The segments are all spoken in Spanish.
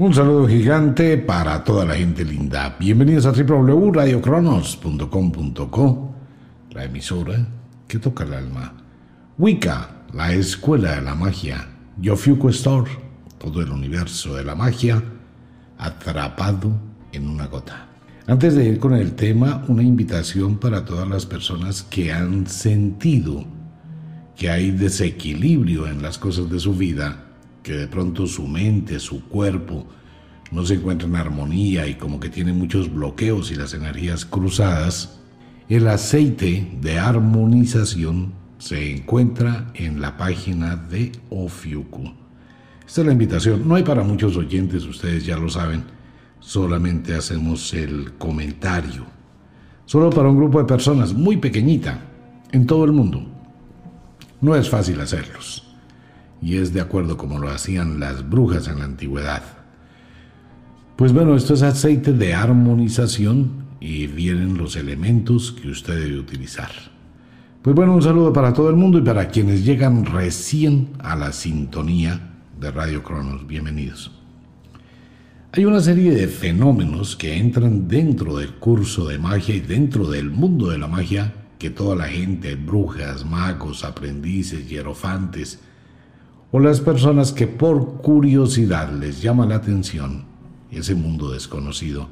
Un saludo gigante para toda la gente linda. Bienvenidos a www.radiocronos.com.co, la emisora que toca el alma. Wicca, la escuela de la magia. Yofuku Store, todo el universo de la magia atrapado en una gota. Antes de ir con el tema, una invitación para todas las personas que han sentido que hay desequilibrio en las cosas de su vida, que de pronto su mente, su cuerpo no se encuentran en armonía y como que tiene muchos bloqueos y las energías cruzadas, el aceite de armonización se encuentra en la página de Ofiuku. Esta es la invitación. No hay para muchos oyentes, ustedes ya lo saben. Solamente hacemos el comentario. Solo para un grupo de personas muy pequeñita en todo el mundo. No es fácil hacerlos, y es de acuerdo como lo hacían las brujas en la antigüedad. Pues bueno, esto es aceite de armonización y vienen los elementos que usted debe utilizar. Pues bueno, un saludo para todo el mundo y para quienes llegan recién a la sintonía de Radio Cronos. Bienvenidos. Hay una serie de fenómenos que entran dentro del curso de magia y dentro del mundo de la magia que toda la gente, brujas, magos, aprendices, hierofantes, o las personas que por curiosidad les llama la atención ese mundo desconocido,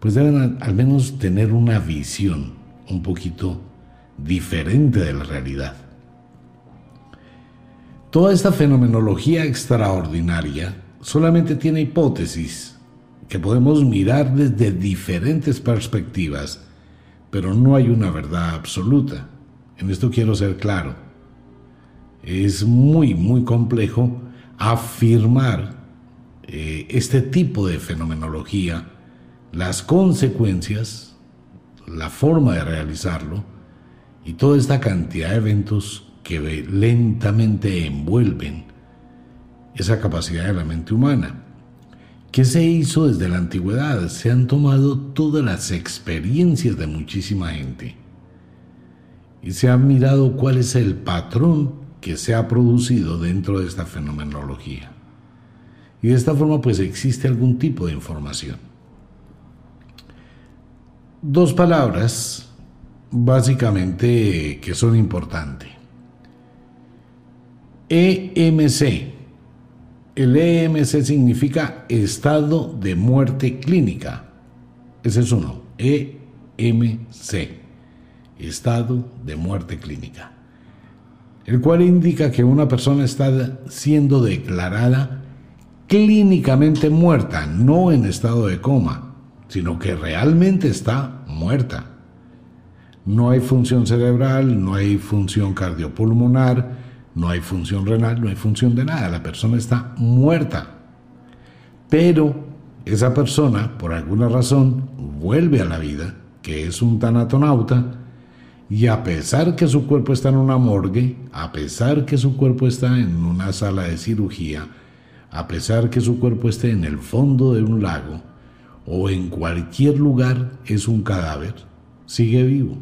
pues deben al menos tener una visión un poquito diferente de la realidad. Toda esta fenomenología extraordinaria solamente tiene hipótesis que podemos mirar desde diferentes perspectivas pero no hay una verdad absoluta. En esto quiero ser claro. Es muy, muy complejo afirmar eh, este tipo de fenomenología, las consecuencias, la forma de realizarlo y toda esta cantidad de eventos que lentamente envuelven esa capacidad de la mente humana. ¿Qué se hizo desde la antigüedad? Se han tomado todas las experiencias de muchísima gente y se ha mirado cuál es el patrón que se ha producido dentro de esta fenomenología. Y de esta forma pues existe algún tipo de información. Dos palabras básicamente que son importantes. EMC, el EMC significa estado de muerte clínica. Ese es uno. EMC. Estado de muerte clínica. El cual indica que una persona está siendo declarada clínicamente muerta, no en estado de coma, sino que realmente está muerta. No hay función cerebral, no hay función cardiopulmonar, no hay función renal, no hay función de nada, la persona está muerta. Pero esa persona, por alguna razón, vuelve a la vida, que es un tanatonauta, y a pesar que su cuerpo está en una morgue, a pesar que su cuerpo está en una sala de cirugía, a pesar que su cuerpo esté en el fondo de un lago o en cualquier lugar es un cadáver, sigue vivo.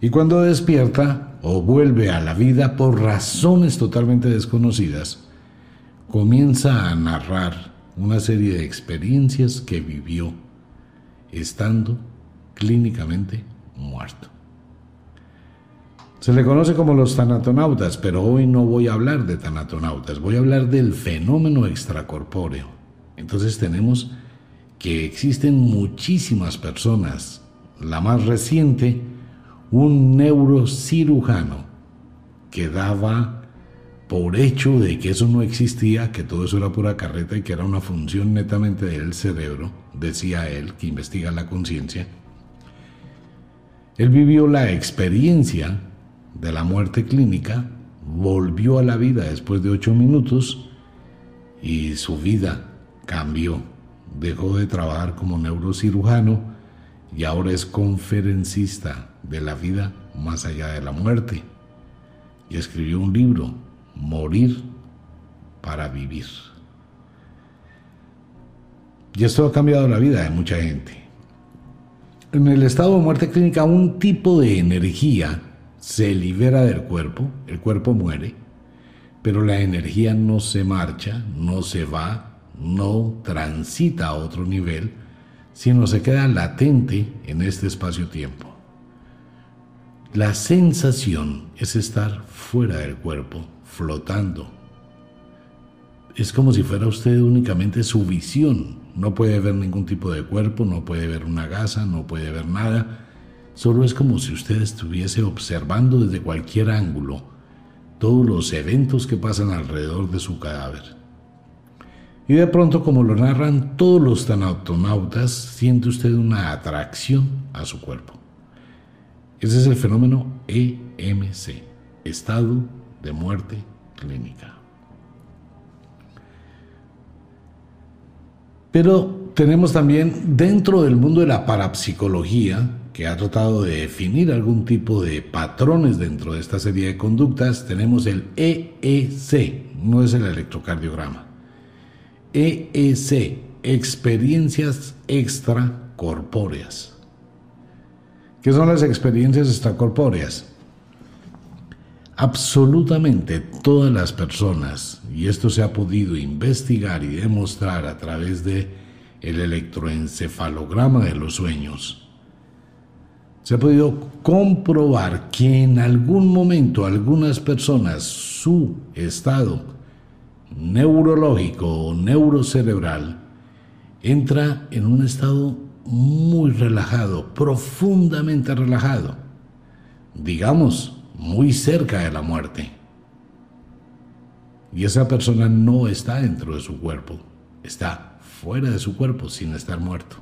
Y cuando despierta, o vuelve a la vida por razones totalmente desconocidas, comienza a narrar una serie de experiencias que vivió estando clínicamente muerto. Se le conoce como los tanatonautas, pero hoy no voy a hablar de tanatonautas, voy a hablar del fenómeno extracorpóreo. Entonces tenemos que existen muchísimas personas. La más reciente un neurocirujano que daba por hecho de que eso no existía, que todo eso era pura carreta y que era una función netamente del cerebro, decía él, que investiga la conciencia. Él vivió la experiencia de la muerte clínica, volvió a la vida después de ocho minutos y su vida cambió. Dejó de trabajar como neurocirujano y ahora es conferencista de la vida más allá de la muerte. Y escribió un libro, Morir para Vivir. Y esto ha cambiado la vida de mucha gente. En el estado de muerte clínica, un tipo de energía se libera del cuerpo, el cuerpo muere, pero la energía no se marcha, no se va, no transita a otro nivel, sino se queda latente en este espacio-tiempo. La sensación es estar fuera del cuerpo, flotando. Es como si fuera usted únicamente su visión. No puede ver ningún tipo de cuerpo, no puede ver una gasa, no puede ver nada. Solo es como si usted estuviese observando desde cualquier ángulo todos los eventos que pasan alrededor de su cadáver. Y de pronto, como lo narran todos los tanautonautas, siente usted una atracción a su cuerpo. Ese es el fenómeno EMC, estado de muerte clínica. Pero tenemos también dentro del mundo de la parapsicología, que ha tratado de definir algún tipo de patrones dentro de esta serie de conductas, tenemos el EEC, no es el electrocardiograma. EEC, experiencias extracorpóreas. ¿Qué son las experiencias extracorpóreas? Absolutamente todas las personas, y esto se ha podido investigar y demostrar a través de el electroencefalograma de los sueños, se ha podido comprobar que en algún momento algunas personas su estado neurológico o neurocerebral entra en un estado muy relajado, profundamente relajado, digamos, muy cerca de la muerte. Y esa persona no está dentro de su cuerpo, está fuera de su cuerpo sin estar muerto.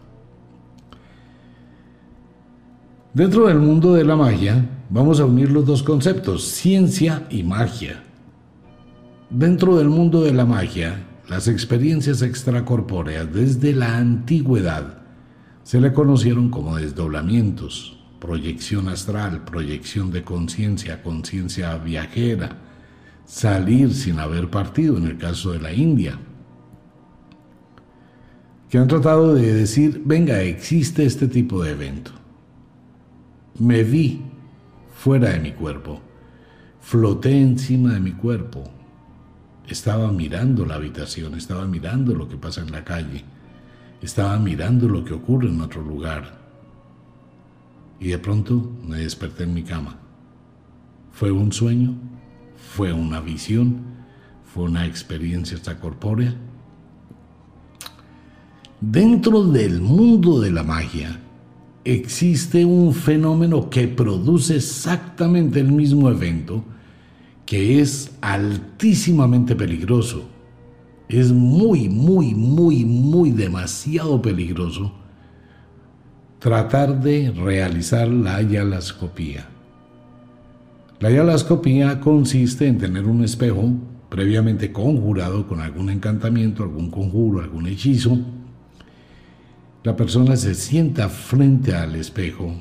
Dentro del mundo de la magia, vamos a unir los dos conceptos, ciencia y magia. Dentro del mundo de la magia, las experiencias extracorpóreas desde la antigüedad se le conocieron como desdoblamientos, proyección astral, proyección de conciencia, conciencia viajera, salir sin haber partido en el caso de la India, que han tratado de decir, venga, existe este tipo de evento. Me vi fuera de mi cuerpo, floté encima de mi cuerpo, estaba mirando la habitación, estaba mirando lo que pasa en la calle estaba mirando lo que ocurre en otro lugar. Y de pronto me desperté en mi cama. ¿Fue un sueño? ¿Fue una visión? ¿Fue una experiencia extracorpórea? Dentro del mundo de la magia existe un fenómeno que produce exactamente el mismo evento, que es altísimamente peligroso es muy, muy, muy, muy demasiado peligroso tratar de realizar la yalascopía. La yalascopía consiste en tener un espejo previamente conjurado con algún encantamiento, algún conjuro, algún hechizo. La persona se sienta frente al espejo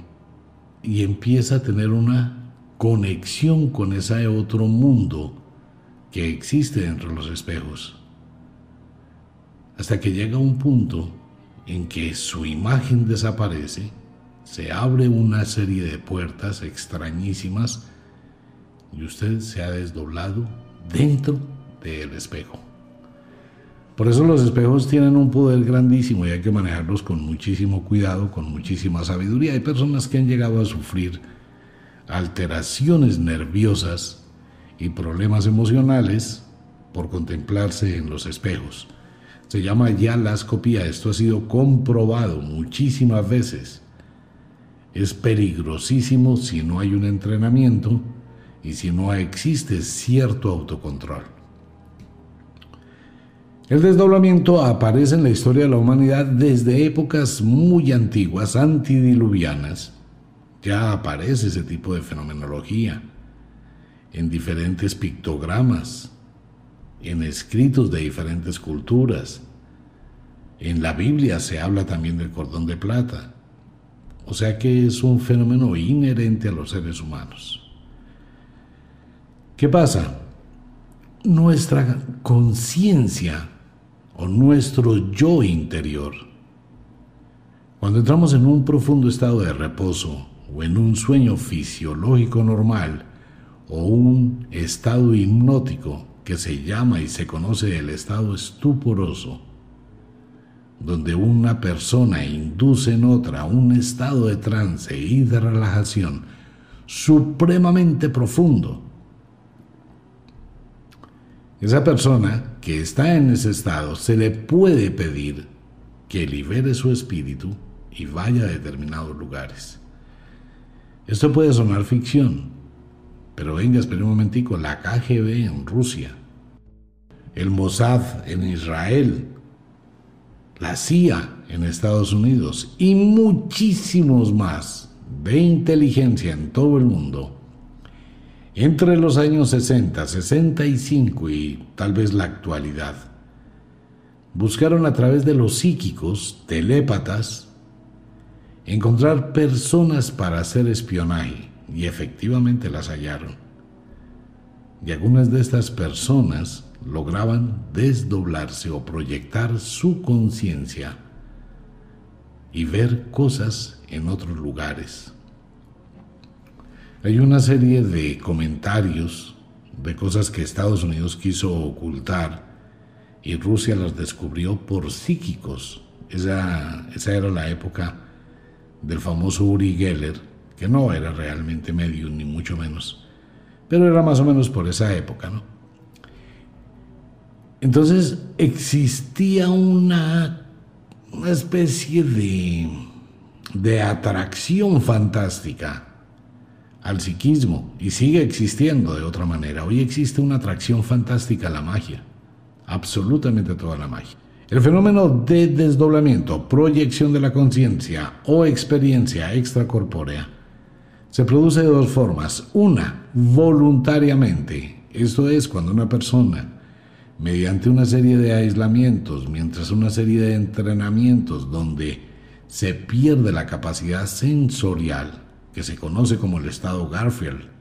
y empieza a tener una conexión con ese otro mundo que existe dentro de los espejos hasta que llega un punto en que su imagen desaparece, se abre una serie de puertas extrañísimas y usted se ha desdoblado dentro del espejo. Por eso los espejos tienen un poder grandísimo y hay que manejarlos con muchísimo cuidado, con muchísima sabiduría. Hay personas que han llegado a sufrir alteraciones nerviosas y problemas emocionales por contemplarse en los espejos. Se llama ya lascopía. Esto ha sido comprobado muchísimas veces. Es peligrosísimo si no hay un entrenamiento y si no existe cierto autocontrol. El desdoblamiento aparece en la historia de la humanidad desde épocas muy antiguas, antidiluvianas. Ya aparece ese tipo de fenomenología en diferentes pictogramas, en escritos de diferentes culturas. En la Biblia se habla también del cordón de plata. O sea que es un fenómeno inherente a los seres humanos. ¿Qué pasa? Nuestra conciencia o nuestro yo interior, cuando entramos en un profundo estado de reposo o en un sueño fisiológico normal o un estado hipnótico, que se llama y se conoce el estado estuporoso, donde una persona induce en otra un estado de trance y de relajación supremamente profundo. Esa persona que está en ese estado se le puede pedir que libere su espíritu y vaya a determinados lugares. Esto puede sonar ficción, pero venga, espere un momentico, la KGB en Rusia, el Mossad en Israel, la CIA en Estados Unidos y muchísimos más de inteligencia en todo el mundo, entre los años 60, 65 y tal vez la actualidad, buscaron a través de los psíquicos, telépatas, encontrar personas para hacer espionaje y efectivamente las hallaron. Y algunas de estas personas lograban desdoblarse o proyectar su conciencia y ver cosas en otros lugares. Hay una serie de comentarios de cosas que Estados Unidos quiso ocultar y Rusia las descubrió por psíquicos. Esa, esa era la época del famoso Uri Geller, que no era realmente medio ni mucho menos, pero era más o menos por esa época, ¿no? Entonces existía una, una especie de, de atracción fantástica al psiquismo y sigue existiendo de otra manera. Hoy existe una atracción fantástica a la magia, absolutamente toda la magia. El fenómeno de desdoblamiento, proyección de la conciencia o experiencia extracorpórea se produce de dos formas. Una, voluntariamente. Esto es cuando una persona, mediante una serie de aislamientos, mientras una serie de entrenamientos donde se pierde la capacidad sensorial, que se conoce como el estado Garfield,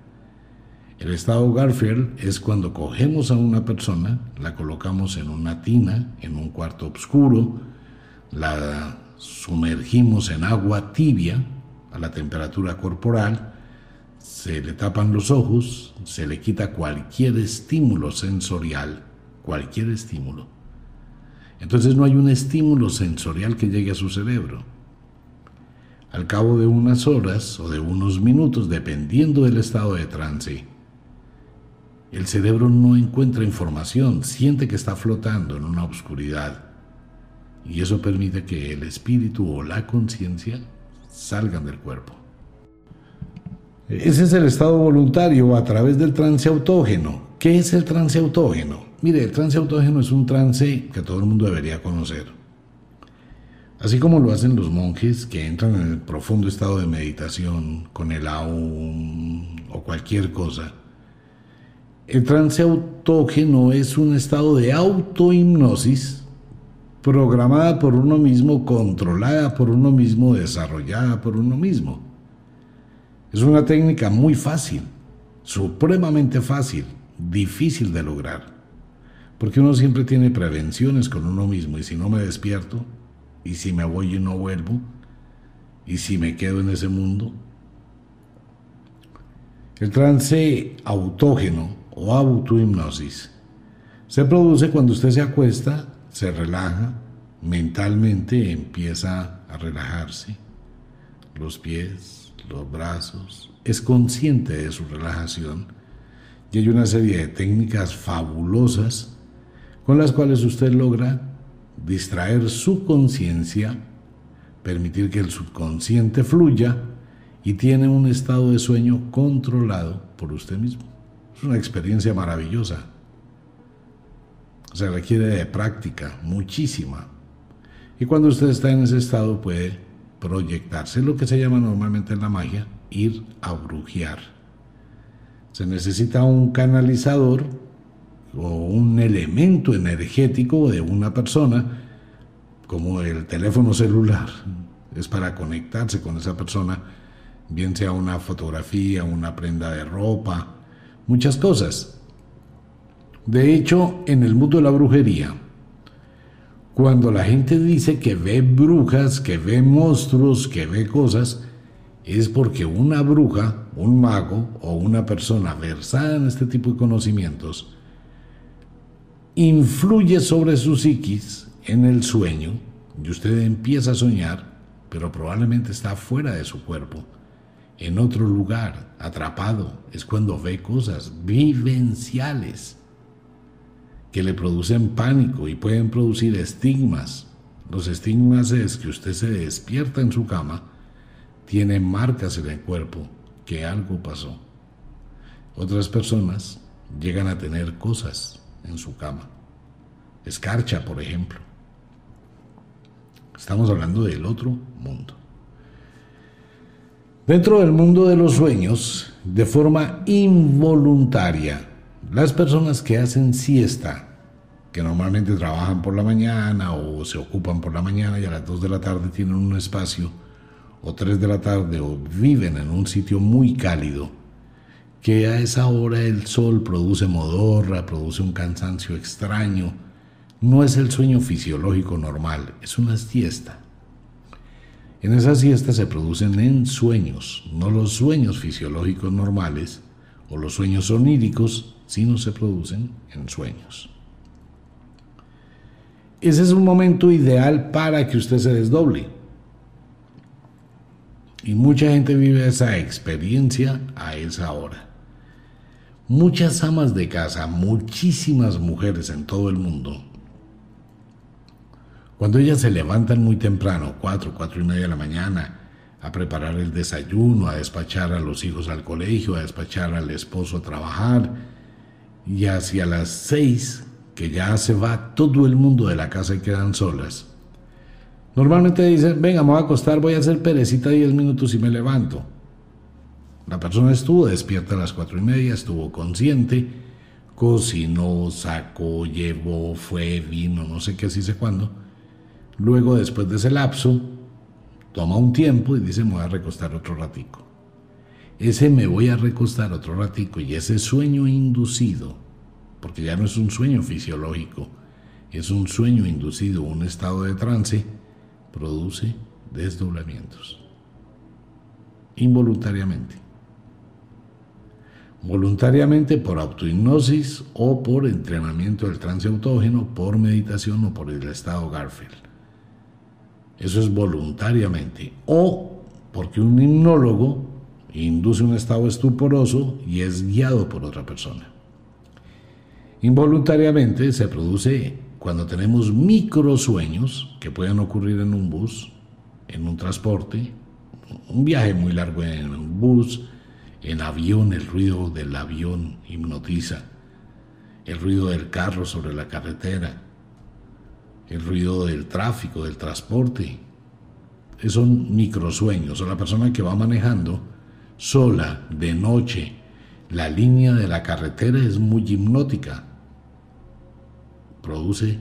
el estado Garfield es cuando cogemos a una persona, la colocamos en una tina, en un cuarto oscuro, la sumergimos en agua tibia a la temperatura corporal, se le tapan los ojos, se le quita cualquier estímulo sensorial, cualquier estímulo. Entonces no hay un estímulo sensorial que llegue a su cerebro. Al cabo de unas horas o de unos minutos, dependiendo del estado de trance, el cerebro no encuentra información, siente que está flotando en una oscuridad. Y eso permite que el espíritu o la conciencia salgan del cuerpo. Ese es el estado voluntario a través del trance autógeno. ¿Qué es el trance autógeno? Mire, el trance autógeno es un trance que todo el mundo debería conocer. Así como lo hacen los monjes que entran en el profundo estado de meditación con el aún o cualquier cosa el trance autógeno es un estado de autohipnosis programada por uno mismo, controlada por uno mismo, desarrollada por uno mismo. Es una técnica muy fácil, supremamente fácil, difícil de lograr, porque uno siempre tiene prevenciones con uno mismo y si no me despierto, y si me voy y no vuelvo, y si me quedo en ese mundo. El trance autógeno o autohipnosis. Se produce cuando usted se acuesta, se relaja, mentalmente empieza a relajarse, los pies, los brazos, es consciente de su relajación y hay una serie de técnicas fabulosas con las cuales usted logra distraer su conciencia, permitir que el subconsciente fluya y tiene un estado de sueño controlado por usted mismo. Es una experiencia maravillosa. Se requiere de práctica, muchísima. Y cuando usted está en ese estado puede proyectarse, lo que se llama normalmente en la magia, ir a brujear. Se necesita un canalizador o un elemento energético de una persona, como el teléfono celular. Es para conectarse con esa persona, bien sea una fotografía, una prenda de ropa, muchas cosas. De hecho, en el mundo de la brujería, cuando la gente dice que ve brujas, que ve monstruos, que ve cosas, es porque una bruja, un mago o una persona versada en este tipo de conocimientos influye sobre su psiquis en el sueño y usted empieza a soñar, pero probablemente está fuera de su cuerpo, en otro lugar, atrapado. Es cuando ve cosas vivenciales que le producen pánico y pueden producir estigmas. Los estigmas es que usted se despierta en su cama, tiene marcas en el cuerpo, que algo pasó. Otras personas llegan a tener cosas en su cama. Escarcha, por ejemplo. Estamos hablando del otro mundo. Dentro del mundo de los sueños, de forma involuntaria, las personas que hacen siesta, que normalmente trabajan por la mañana o se ocupan por la mañana y a las 2 de la tarde tienen un espacio, o 3 de la tarde, o viven en un sitio muy cálido, que a esa hora el sol produce modorra, produce un cansancio extraño, no es el sueño fisiológico normal, es una siesta. En esa siesta se producen en sueños, no los sueños fisiológicos normales o los sueños oníricos, sino se producen en sueños. Ese es un momento ideal para que usted se desdoble. Y mucha gente vive esa experiencia a esa hora. Muchas amas de casa, muchísimas mujeres en todo el mundo, cuando ellas se levantan muy temprano, cuatro, cuatro y media de la mañana, a preparar el desayuno, a despachar a los hijos al colegio, a despachar al esposo a trabajar, y hacia las seis, que ya se va todo el mundo de la casa y quedan solas. Normalmente dicen, venga, me voy a acostar, voy a hacer perecita diez minutos y me levanto. La persona estuvo despierta a las cuatro y media, estuvo consciente, cocinó, sacó, llevó, fue, vino, no sé qué, así sé cuándo Luego, después de ese lapso, toma un tiempo y dice, me voy a recostar otro ratico. Ese me voy a recostar otro ratico y ese sueño inducido, porque ya no es un sueño fisiológico, es un sueño inducido, un estado de trance, produce desdoblamientos. Involuntariamente. Voluntariamente por autohipnosis o por entrenamiento del trance autógeno, por meditación o por el estado Garfield. Eso es voluntariamente. O porque un hipnólogo induce un estado estuporoso y es guiado por otra persona. Involuntariamente se produce cuando tenemos microsueños que pueden ocurrir en un bus, en un transporte, un viaje muy largo en un bus, en avión, el ruido del avión hipnotiza, el ruido del carro sobre la carretera, el ruido del tráfico, del transporte. Son microsueños. O la persona que va manejando sola, de noche, la línea de la carretera es muy hipnótica. Produce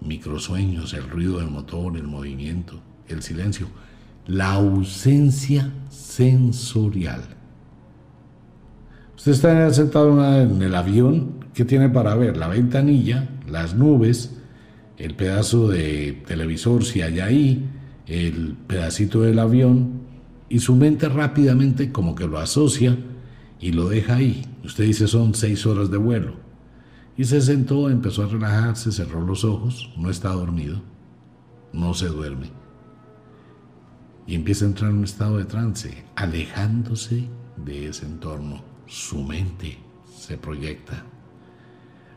microsueños, el ruido del motor, el movimiento, el silencio, la ausencia sensorial. Usted está sentado en el avión, ¿qué tiene para ver? La ventanilla, las nubes, el pedazo de televisor si hay ahí, el pedacito del avión, y su mente rápidamente como que lo asocia y lo deja ahí. Usted dice son seis horas de vuelo. Y se sentó, empezó a relajarse, cerró los ojos, no está dormido, no se duerme. Y empieza a entrar en un estado de trance, alejándose de ese entorno. Su mente se proyecta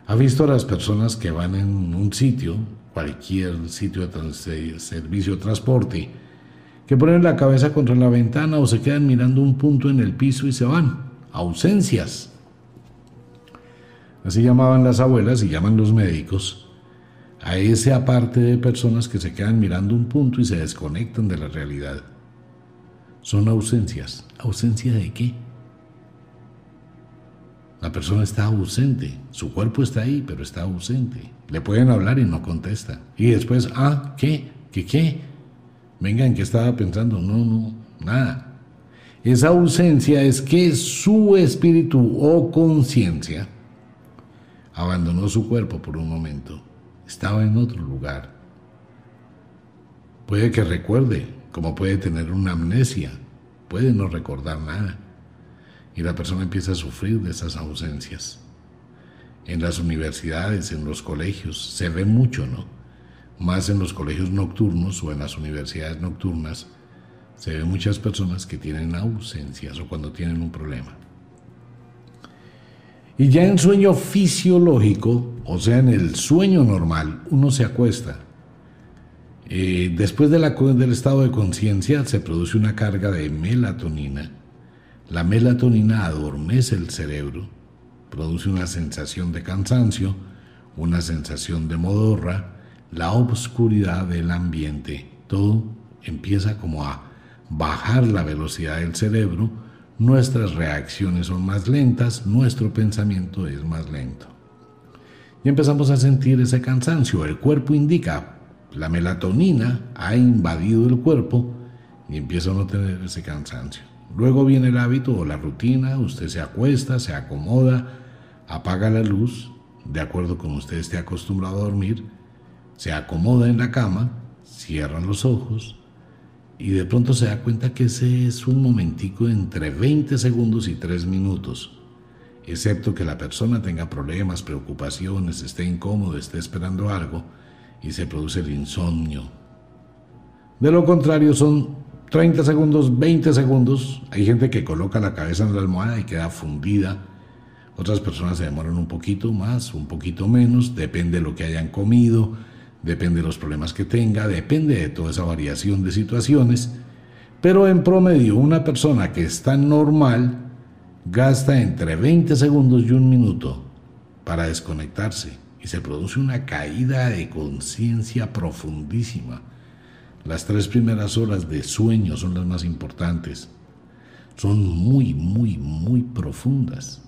¿Ha visto a las personas que van en un sitio, cualquier sitio de servicio de transporte, que ponen la cabeza contra la ventana o se quedan mirando un punto en el piso y se van? Ausencias. Así llamaban las abuelas y llaman los médicos a ese aparte de personas que se quedan mirando un punto y se desconectan de la realidad. Son ausencias. ¿Ausencia de qué? La persona está ausente, su cuerpo está ahí, pero está ausente. Le pueden hablar y no contesta. Y después, ah, ¿qué? ¿Qué qué? Vengan, ¿qué estaba pensando? No, no, nada. Esa ausencia es que su espíritu o conciencia abandonó su cuerpo por un momento. Estaba en otro lugar. Puede que recuerde, como puede tener una amnesia, puede no recordar nada y la persona empieza a sufrir de esas ausencias. en las universidades, en los colegios, se ve mucho, ¿no? Más en los colegios nocturnos o en las universidades nocturnas, se ve muchas personas que tienen ausencias o cuando tienen un problema. Y ya en sueño fisiológico, o sea, en el sueño normal, uno se acuesta. Eh, después del estado de conciencia se produce una carga de melatonina. La melatonina adormece el cerebro, produce una sensación de cansancio, una sensación de modorra, la obscuridad del ambiente. Todo empieza como a bajar la velocidad del cerebro, nuestras reacciones son más lentas, nuestro pensamiento es más lento. Y empezamos a sentir ese cansancio. El cuerpo indica, la melatonina ha invadido el cuerpo y empieza a no tener ese cansancio. Luego viene el hábito o la rutina, usted se acuesta, se acomoda, apaga la luz, de acuerdo con usted esté acostumbrado a dormir, se acomoda en la cama, cierra los ojos, y de pronto se da cuenta que ese es un momentico entre 20 segundos y 3 minutos, excepto que la persona tenga problemas, preocupaciones, esté incómodo, esté esperando algo y se produce el insomnio. De lo contrario son 30 segundos, 20 segundos, hay gente que coloca la cabeza en la almohada y queda fundida, otras personas se demoran un poquito más, un poquito menos, depende de lo que hayan comido, depende de los problemas que tenga, depende de toda esa variación de situaciones, pero en promedio una persona que está normal gasta entre 20 segundos y un minuto para desconectarse y se produce una caída de conciencia profundísima. Las tres primeras horas de sueño son las más importantes. Son muy, muy, muy profundas.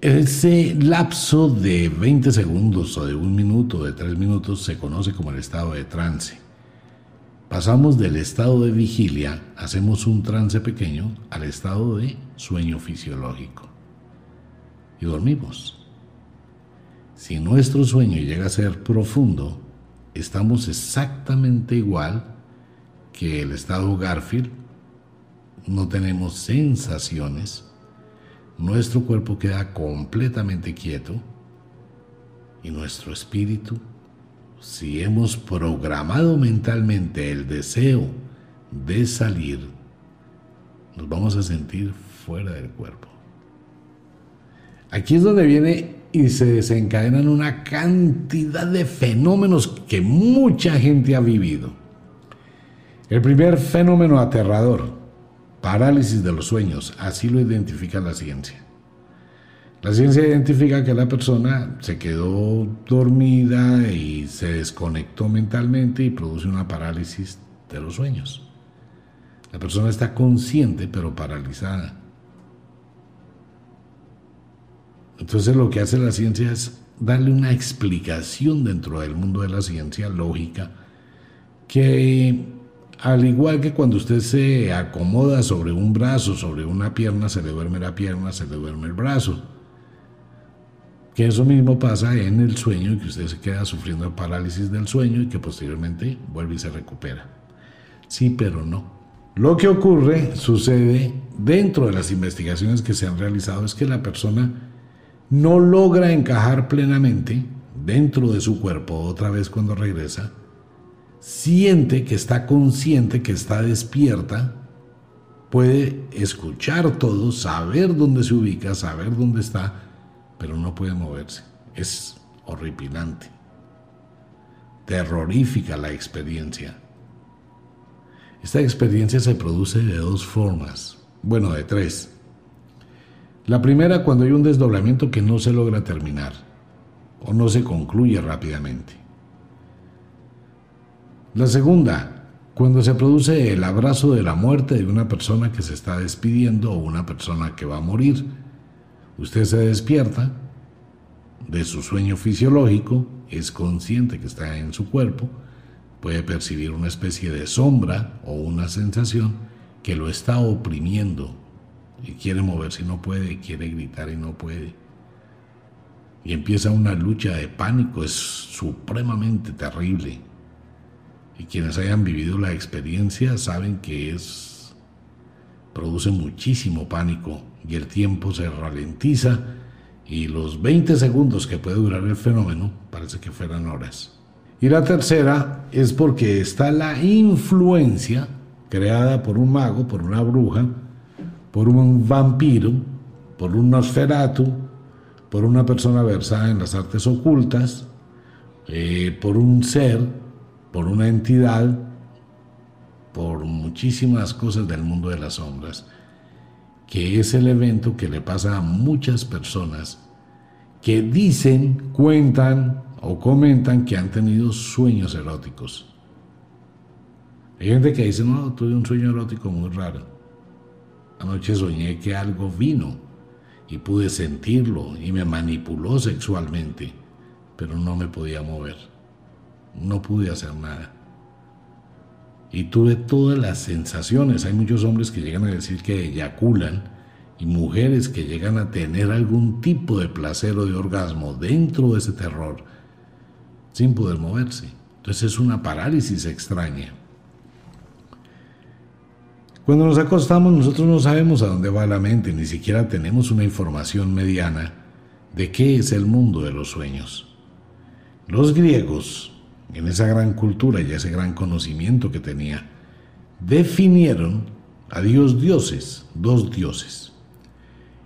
Ese lapso de 20 segundos o de un minuto, de tres minutos, se conoce como el estado de trance. Pasamos del estado de vigilia, hacemos un trance pequeño, al estado de sueño fisiológico. Y dormimos. Si nuestro sueño llega a ser profundo, estamos exactamente igual que el estado Garfield. No tenemos sensaciones, nuestro cuerpo queda completamente quieto y nuestro espíritu, si hemos programado mentalmente el deseo de salir, nos vamos a sentir fuera del cuerpo. Aquí es donde viene y se desencadenan una cantidad de fenómenos que mucha gente ha vivido. El primer fenómeno aterrador parálisis de los sueños, así lo identifica la ciencia. La ciencia identifica que la persona se quedó dormida y se desconectó mentalmente y produce una parálisis de los sueños. La persona está consciente pero paralizada. Entonces lo que hace la ciencia es darle una explicación dentro del mundo de la ciencia lógica que al igual que cuando usted se acomoda sobre un brazo, sobre una pierna, se le duerme la pierna, se le duerme el brazo. Que eso mismo pasa en el sueño y que usted se queda sufriendo parálisis del sueño y que posteriormente vuelve y se recupera. Sí, pero no. Lo que ocurre, sucede dentro de las investigaciones que se han realizado es que la persona no logra encajar plenamente dentro de su cuerpo otra vez cuando regresa siente que está consciente, que está despierta, puede escuchar todo, saber dónde se ubica, saber dónde está, pero no puede moverse. Es horripilante. Terrorífica la experiencia. Esta experiencia se produce de dos formas, bueno, de tres. La primera cuando hay un desdoblamiento que no se logra terminar o no se concluye rápidamente. La segunda, cuando se produce el abrazo de la muerte de una persona que se está despidiendo o una persona que va a morir. Usted se despierta de su sueño fisiológico, es consciente que está en su cuerpo, puede percibir una especie de sombra o una sensación que lo está oprimiendo y quiere moverse y no puede, quiere gritar y no puede. Y empieza una lucha de pánico, es supremamente terrible. Y quienes hayan vivido la experiencia saben que es produce muchísimo pánico y el tiempo se ralentiza y los 20 segundos que puede durar el fenómeno parece que fueran horas. Y la tercera es porque está la influencia creada por un mago, por una bruja, por un vampiro, por un nosferatu, por una persona versada en las artes ocultas, eh, por un ser, por una entidad, por muchísimas cosas del mundo de las sombras, que es el evento que le pasa a muchas personas que dicen, cuentan o comentan que han tenido sueños eróticos. Hay gente que dice, no, tuve un sueño erótico muy raro. Anoche soñé que algo vino y pude sentirlo y me manipuló sexualmente, pero no me podía mover. No pude hacer nada. Y tuve todas las sensaciones. Hay muchos hombres que llegan a decir que eyaculan y mujeres que llegan a tener algún tipo de placer o de orgasmo dentro de ese terror sin poder moverse. Entonces es una parálisis extraña. Cuando nos acostamos nosotros no sabemos a dónde va la mente, ni siquiera tenemos una información mediana de qué es el mundo de los sueños. Los griegos, en esa gran cultura y ese gran conocimiento que tenía, definieron a Dios dioses, dos dioses.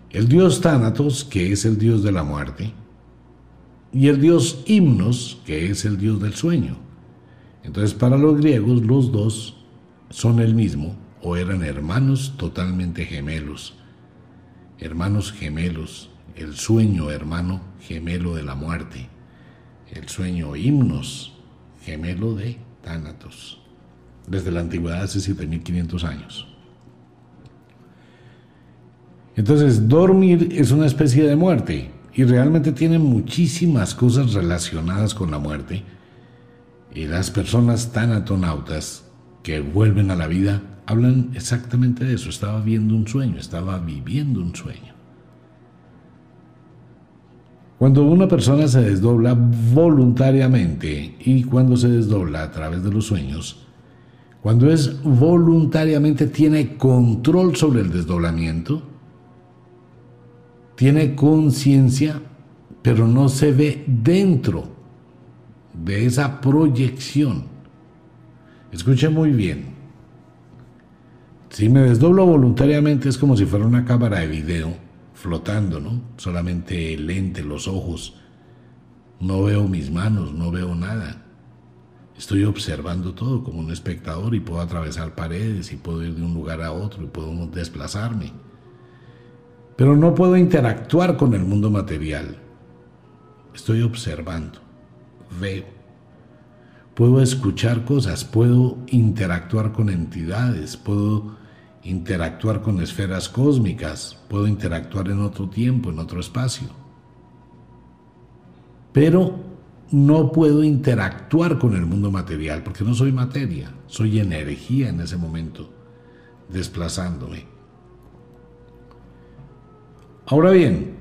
El dios Tánatos, que es el dios de la muerte, y el dios Himnos, que es el dios del sueño. Entonces para los griegos los dos son el mismo, o eran hermanos totalmente gemelos. Hermanos gemelos, el sueño hermano gemelo de la muerte, el sueño himnos gemelo de Tánatos, desde la antigüedad hace 7500 años. Entonces, dormir es una especie de muerte y realmente tiene muchísimas cosas relacionadas con la muerte. Y las personas tanatonautas que vuelven a la vida hablan exactamente de eso. Estaba viendo un sueño, estaba viviendo un sueño. Cuando una persona se desdobla voluntariamente y cuando se desdobla a través de los sueños, cuando es voluntariamente tiene control sobre el desdoblamiento, tiene conciencia, pero no se ve dentro de esa proyección. Escuche muy bien. Si me desdoblo voluntariamente es como si fuera una cámara de video flotando, ¿no? Solamente el lente, los ojos. No veo mis manos, no veo nada. Estoy observando todo como un espectador y puedo atravesar paredes y puedo ir de un lugar a otro y puedo desplazarme. Pero no puedo interactuar con el mundo material. Estoy observando, veo puedo escuchar cosas, puedo interactuar con entidades, puedo interactuar con esferas cósmicas, puedo interactuar en otro tiempo, en otro espacio. Pero no puedo interactuar con el mundo material porque no soy materia, soy energía en ese momento, desplazándome. Ahora bien,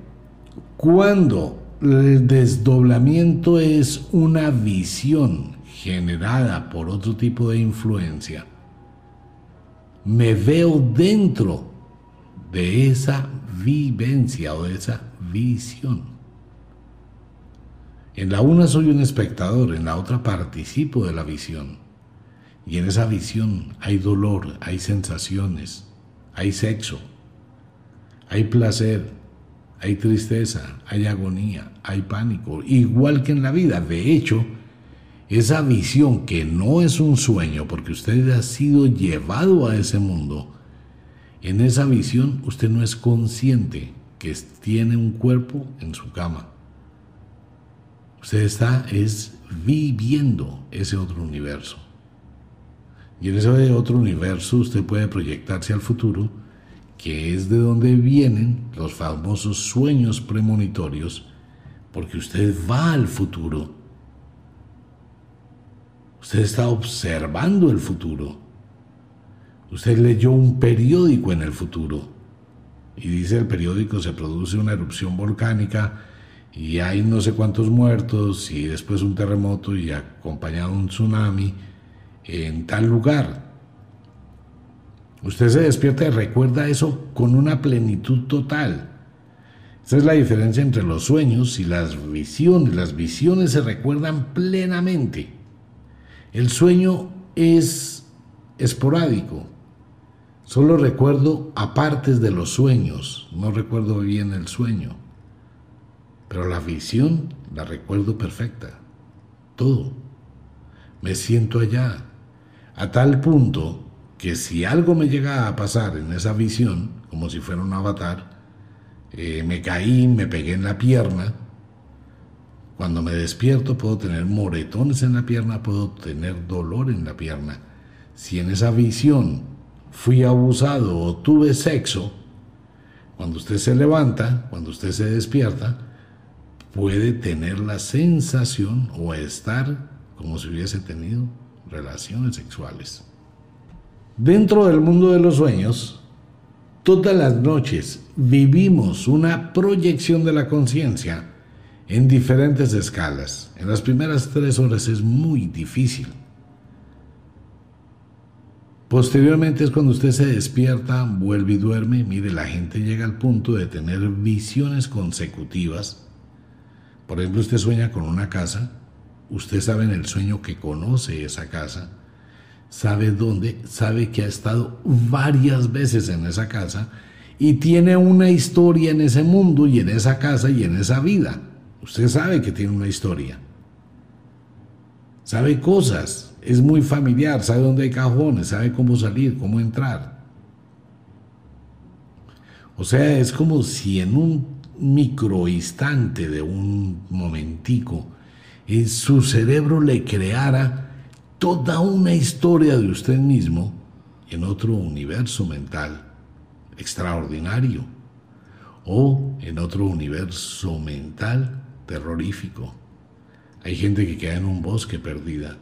cuando el desdoblamiento es una visión generada por otro tipo de influencia, me veo dentro de esa vivencia o de esa visión. En la una soy un espectador, en la otra participo de la visión. Y en esa visión hay dolor, hay sensaciones, hay sexo, hay placer, hay tristeza, hay agonía, hay pánico, igual que en la vida. De hecho, esa visión que no es un sueño, porque usted ha sido llevado a ese mundo, en esa visión usted no es consciente que tiene un cuerpo en su cama. Usted está es viviendo ese otro universo. Y en ese otro universo usted puede proyectarse al futuro, que es de donde vienen los famosos sueños premonitorios, porque usted va al futuro Usted está observando el futuro. Usted leyó un periódico en el futuro. Y dice el periódico se produce una erupción volcánica y hay no sé cuántos muertos y después un terremoto y acompañado un tsunami en tal lugar. Usted se despierta y recuerda eso con una plenitud total. Esa es la diferencia entre los sueños y las visiones. Las visiones se recuerdan plenamente. El sueño es esporádico. Solo recuerdo a partes de los sueños, no recuerdo bien el sueño. Pero la visión la recuerdo perfecta. Todo. Me siento allá. A tal punto que si algo me llega a pasar en esa visión, como si fuera un avatar, eh, me caí, me pegué en la pierna, cuando me despierto puedo tener moretones en la pierna, puedo tener dolor en la pierna. Si en esa visión fui abusado o tuve sexo, cuando usted se levanta, cuando usted se despierta, puede tener la sensación o estar como si hubiese tenido relaciones sexuales. Dentro del mundo de los sueños, todas las noches vivimos una proyección de la conciencia en diferentes escalas. En las primeras tres horas es muy difícil. Posteriormente es cuando usted se despierta, vuelve y duerme. Mire, la gente llega al punto de tener visiones consecutivas. Por ejemplo, usted sueña con una casa Usted sabe en el sueño que conoce esa casa, sabe dónde, sabe que ha estado varias veces en esa casa y tiene una historia en ese mundo y en esa casa y en esa vida. Usted sabe que tiene una historia. Sabe cosas, es muy familiar, sabe dónde hay cajones, sabe cómo salir, cómo entrar. O sea, es como si en un microinstante de un momentico y su cerebro le creara toda una historia de usted mismo en otro universo mental extraordinario o en otro universo mental terrorífico. Hay gente que queda en un bosque perdida.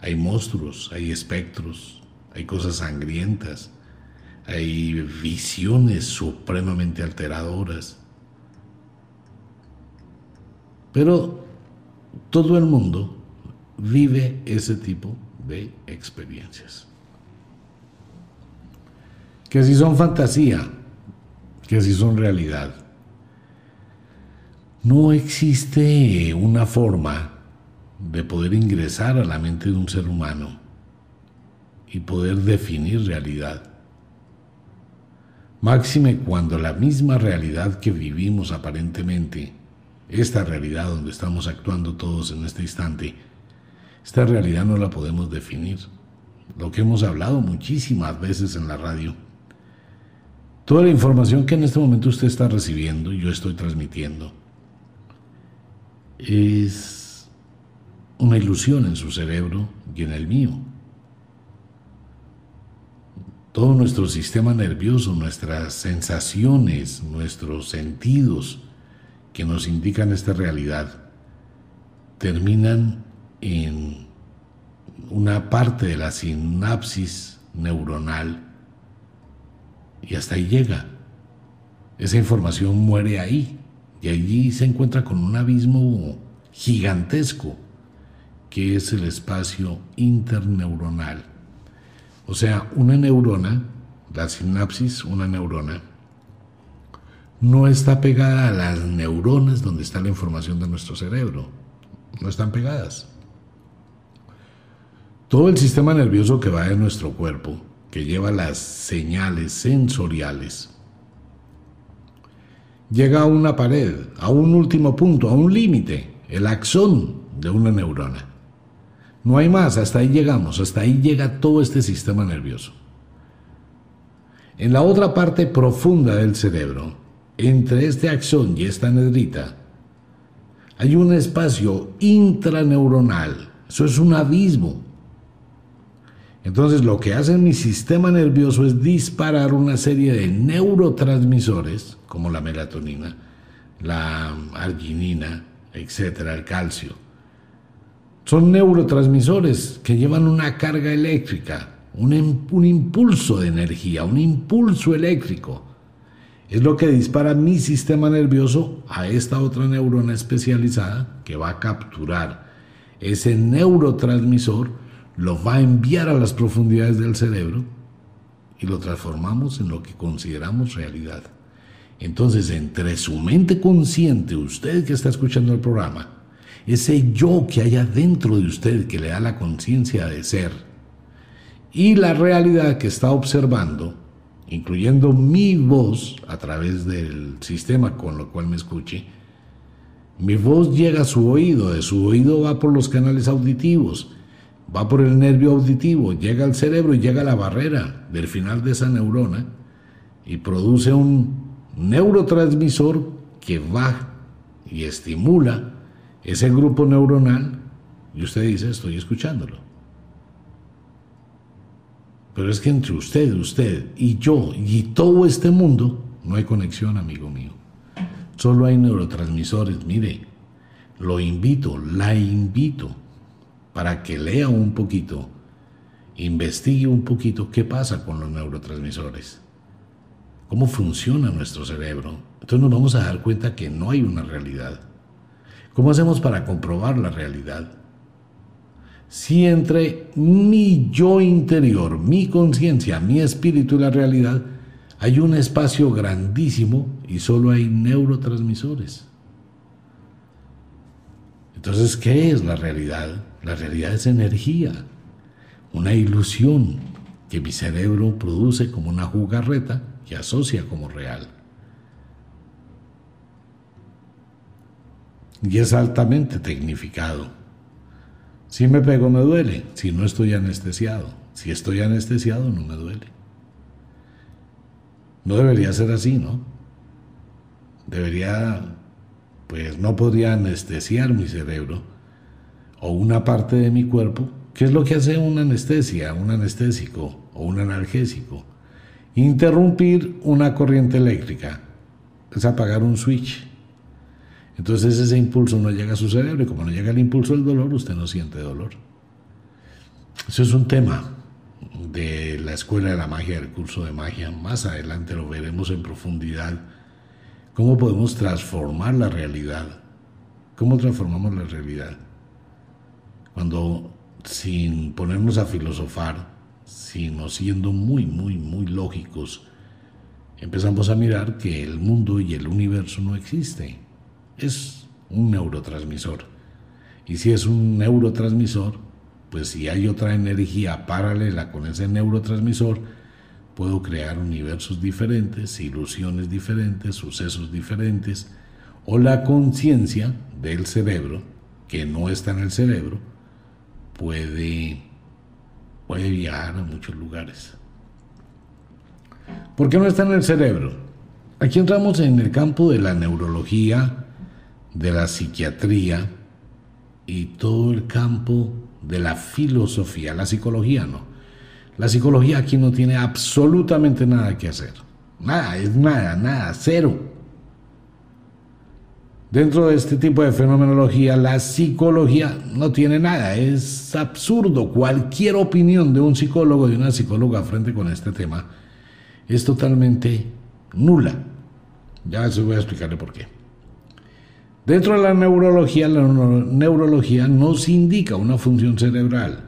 Hay monstruos, hay espectros, hay cosas sangrientas, hay visiones supremamente alteradoras. Pero todo el mundo vive ese tipo de experiencias. Que si son fantasía, que si son realidad. No existe una forma de poder ingresar a la mente de un ser humano y poder definir realidad. Máxime cuando la misma realidad que vivimos aparentemente esta realidad donde estamos actuando todos en este instante, esta realidad no la podemos definir. Lo que hemos hablado muchísimas veces en la radio. Toda la información que en este momento usted está recibiendo yo estoy transmitiendo es una ilusión en su cerebro y en el mío. Todo nuestro sistema nervioso, nuestras sensaciones, nuestros sentidos, que nos indican esta realidad terminan en una parte de la sinapsis neuronal y hasta ahí llega. Esa información muere ahí y allí se encuentra con un abismo gigantesco que es el espacio interneuronal. O sea, una neurona, la sinapsis, una neurona, no está pegada a las neuronas donde está la información de nuestro cerebro. No están pegadas. Todo el sistema nervioso que va de nuestro cuerpo, que lleva las señales sensoriales, llega a una pared, a un último punto, a un límite, el axón de una neurona. No hay más, hasta ahí llegamos, hasta ahí llega todo este sistema nervioso. En la otra parte profunda del cerebro, entre este axón y esta nedrita hay un espacio intraneuronal. Eso es un abismo. Entonces lo que hace mi sistema nervioso es disparar una serie de neurotransmisores, como la melatonina, la arginina, etcétera, el calcio. Son neurotransmisores que llevan una carga eléctrica, un, un impulso de energía, un impulso eléctrico es lo que dispara mi sistema nervioso a esta otra neurona especializada que va a capturar ese neurotransmisor, lo va a enviar a las profundidades del cerebro y lo transformamos en lo que consideramos realidad. Entonces, entre su mente consciente, usted que está escuchando el programa, ese yo que hay adentro de usted que le da la conciencia de ser, y la realidad que está observando, incluyendo mi voz a través del sistema con lo cual me escuche, mi voz llega a su oído, de su oído va por los canales auditivos, va por el nervio auditivo, llega al cerebro y llega a la barrera del final de esa neurona y produce un neurotransmisor que va y estimula ese grupo neuronal y usted dice, estoy escuchándolo. Pero es que entre usted, usted y yo y todo este mundo no hay conexión, amigo mío. Solo hay neurotransmisores. Mire, lo invito, la invito para que lea un poquito, investigue un poquito qué pasa con los neurotransmisores, cómo funciona nuestro cerebro. Entonces nos vamos a dar cuenta que no hay una realidad. ¿Cómo hacemos para comprobar la realidad? Si entre mi yo interior, mi conciencia, mi espíritu y la realidad hay un espacio grandísimo y solo hay neurotransmisores. Entonces, ¿qué es la realidad? La realidad es energía, una ilusión que mi cerebro produce como una jugarreta y asocia como real. Y es altamente tecnificado. Si me pego me duele, si no estoy anestesiado. Si estoy anestesiado no me duele. No debería ser así, ¿no? Debería, pues no podría anestesiar mi cerebro o una parte de mi cuerpo, ¿qué es lo que hace una anestesia, un anestésico o un analgésico? Interrumpir una corriente eléctrica, es apagar un switch. Entonces ese impulso no llega a su cerebro y como no llega el impulso del dolor, usted no siente dolor. Eso es un tema de la escuela de la magia, del curso de magia. Más adelante lo veremos en profundidad. ¿Cómo podemos transformar la realidad? ¿Cómo transformamos la realidad? cuando sin ponernos a filosofar, sino siendo muy, muy, muy lógicos, empezamos a mirar que el mundo y el universo no existe. Es un neurotransmisor. Y si es un neurotransmisor, pues si hay otra energía paralela con ese neurotransmisor, puedo crear universos diferentes, ilusiones diferentes, sucesos diferentes, o la conciencia del cerebro, que no está en el cerebro, puede, viajar a muchos lugares. ¿Por qué no está en el cerebro? Aquí entramos en el campo de la neurología, de la psiquiatría y todo el campo de la filosofía, la psicología no. La psicología aquí no tiene absolutamente nada que hacer. Nada, es nada, nada, cero. Dentro de este tipo de fenomenología, la psicología no tiene nada, es absurdo. Cualquier opinión de un psicólogo, de una psicóloga frente con este tema, es totalmente nula. Ya se voy a explicarle por qué. Dentro de la neurología, la neurología nos indica una función cerebral.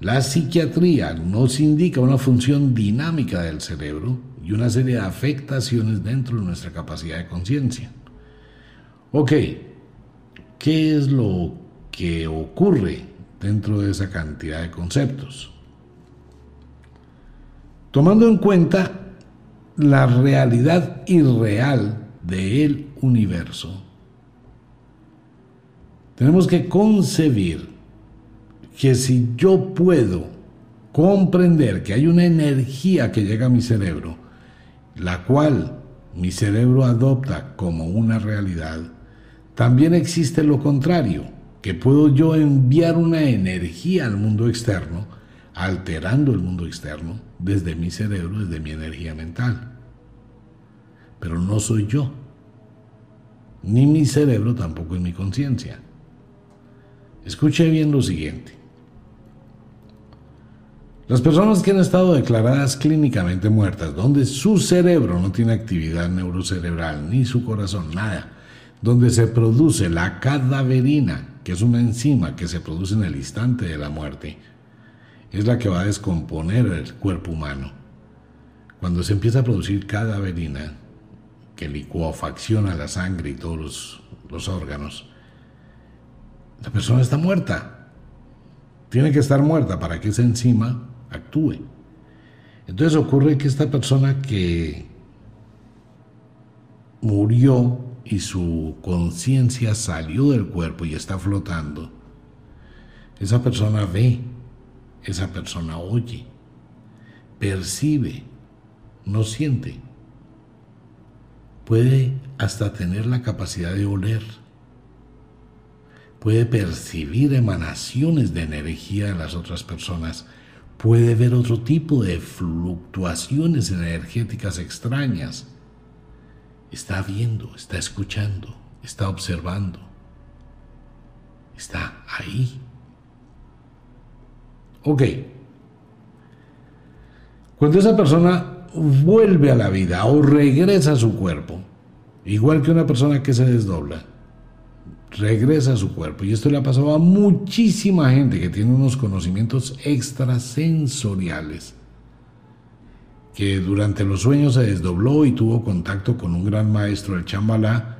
La psiquiatría nos indica una función dinámica del cerebro y una serie de afectaciones dentro de nuestra capacidad de conciencia. Ok, ¿qué es lo que ocurre dentro de esa cantidad de conceptos? Tomando en cuenta la realidad irreal del universo, tenemos que concebir que si yo puedo comprender que hay una energía que llega a mi cerebro, la cual mi cerebro adopta como una realidad, también existe lo contrario, que puedo yo enviar una energía al mundo externo, alterando el mundo externo desde mi cerebro, desde mi energía mental. Pero no soy yo, ni mi cerebro tampoco es mi conciencia. Escuche bien lo siguiente. Las personas que han estado declaradas clínicamente muertas, donde su cerebro no tiene actividad neurocerebral, ni su corazón, nada, donde se produce la cadaverina, que es una enzima que se produce en el instante de la muerte, es la que va a descomponer el cuerpo humano. Cuando se empieza a producir cadaverina, que licuofacciona la sangre y todos los, los órganos, la persona está muerta. Tiene que estar muerta para que esa enzima actúe. Entonces ocurre que esta persona que murió y su conciencia salió del cuerpo y está flotando, esa persona ve, esa persona oye, percibe, no siente. Puede hasta tener la capacidad de oler. Puede percibir emanaciones de energía de las otras personas. Puede ver otro tipo de fluctuaciones energéticas extrañas. Está viendo, está escuchando, está observando. Está ahí. Ok. Cuando esa persona vuelve a la vida o regresa a su cuerpo, igual que una persona que se desdobla, regresa a su cuerpo. Y esto le ha pasado a muchísima gente que tiene unos conocimientos extrasensoriales, que durante los sueños se desdobló y tuvo contacto con un gran maestro del chambalá,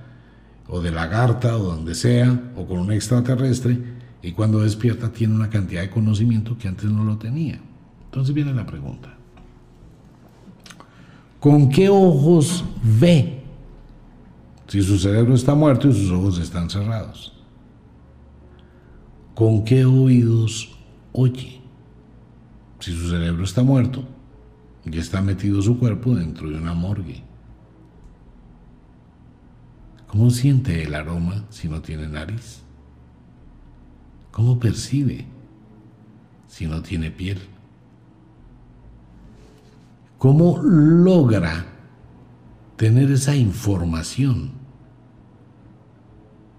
o de lagarta, o donde sea, o con un extraterrestre, y cuando despierta tiene una cantidad de conocimiento que antes no lo tenía. Entonces viene la pregunta. ¿Con qué ojos ve si su cerebro está muerto y sus ojos están cerrados? ¿Con qué oídos oye si su cerebro está muerto y está metido su cuerpo dentro de una morgue? ¿Cómo siente el aroma si no tiene nariz? ¿Cómo percibe si no tiene piel? ¿Cómo logra tener esa información?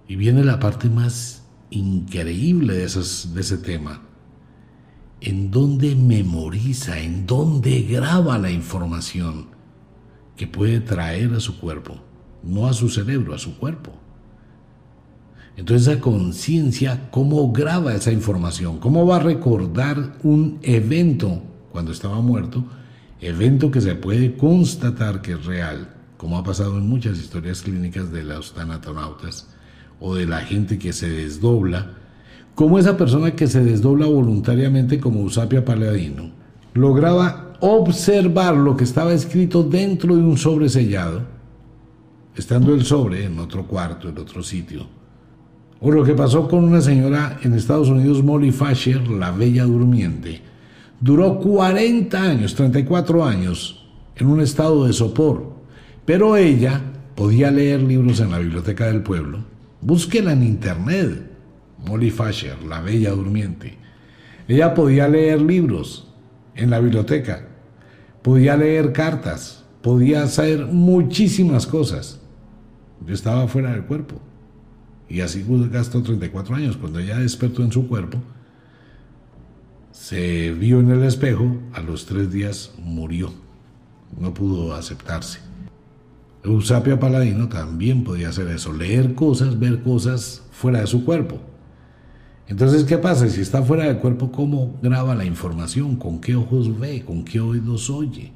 Y viene la parte más increíble de, de ese tema. ¿En dónde memoriza? ¿En dónde graba la información que puede traer a su cuerpo? No a su cerebro, a su cuerpo. Entonces esa conciencia, ¿cómo graba esa información? ¿Cómo va a recordar un evento cuando estaba muerto? Evento que se puede constatar que es real, como ha pasado en muchas historias clínicas de los tanatonautas o de la gente que se desdobla, como esa persona que se desdobla voluntariamente como Usapia Paladino, lograba observar lo que estaba escrito dentro de un sobre sellado, estando el sobre en otro cuarto, en otro sitio, o lo que pasó con una señora en Estados Unidos, Molly Fasher, la bella durmiente, duró 40 años, 34 años, en un estado de sopor. Pero ella podía leer libros en la biblioteca del pueblo. Búsquela en internet. Molly Fasher, la bella durmiente. Ella podía leer libros en la biblioteca. Podía leer cartas. Podía hacer muchísimas cosas. Yo estaba fuera del cuerpo. Y así gastó 34 años. Cuando ella despertó en su cuerpo, se vio en el espejo, a los tres días murió. No pudo aceptarse. Eusapia Paladino también podía hacer eso, leer cosas, ver cosas fuera de su cuerpo. Entonces, ¿qué pasa? Si está fuera del cuerpo, ¿cómo graba la información? ¿Con qué ojos ve? ¿Con qué oídos oye?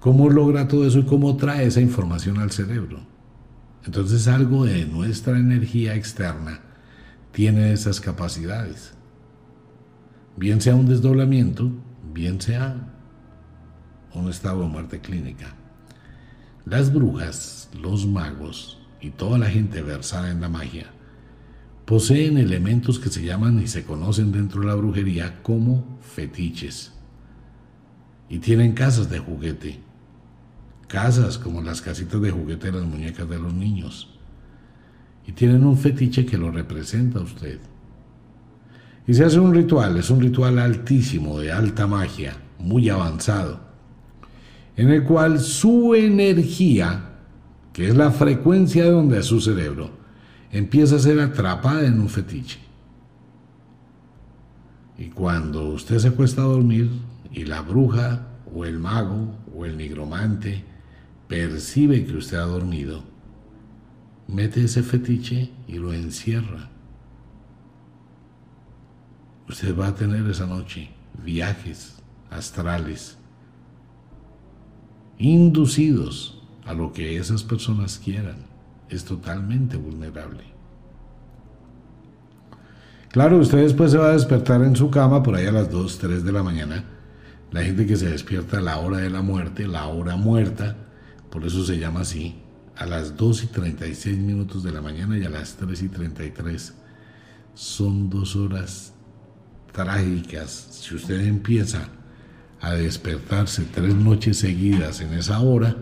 ¿Cómo logra todo eso y cómo trae esa información al cerebro? Entonces algo de nuestra energía externa tiene esas capacidades. Bien sea un desdoblamiento, bien sea un estado de muerte clínica. Las brujas, los magos y toda la gente versada en la magia poseen elementos que se llaman y se conocen dentro de la brujería como fetiches. Y tienen casas de juguete casas como las casitas de juguete de las muñecas de los niños. Y tienen un fetiche que lo representa a usted. Y se hace un ritual, es un ritual altísimo, de alta magia, muy avanzado, en el cual su energía, que es la frecuencia de onda de su cerebro, empieza a ser atrapada en un fetiche. Y cuando usted se cuesta a dormir y la bruja o el mago o el nigromante percibe que usted ha dormido, mete ese fetiche y lo encierra. Usted va a tener esa noche viajes astrales inducidos a lo que esas personas quieran. Es totalmente vulnerable. Claro, usted después se va a despertar en su cama por ahí a las 2, 3 de la mañana. La gente que se despierta a la hora de la muerte, la hora muerta, por eso se llama así, a las 2 y 36 minutos de la mañana y a las 3 y 33. Son dos horas trágicas. Si usted empieza a despertarse tres noches seguidas en esa hora,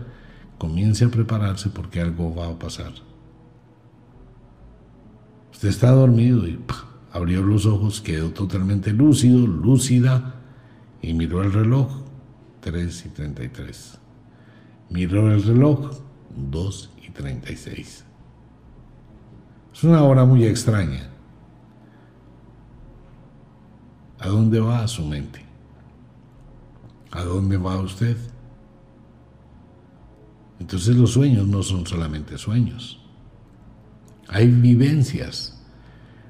comience a prepararse porque algo va a pasar. Usted está dormido y abrió los ojos, quedó totalmente lúcido, lúcida y miró el reloj, 3 y 33. Miró el reloj, 2 y 36. Es una hora muy extraña. ¿A dónde va su mente? ¿A dónde va usted? Entonces los sueños no son solamente sueños. Hay vivencias.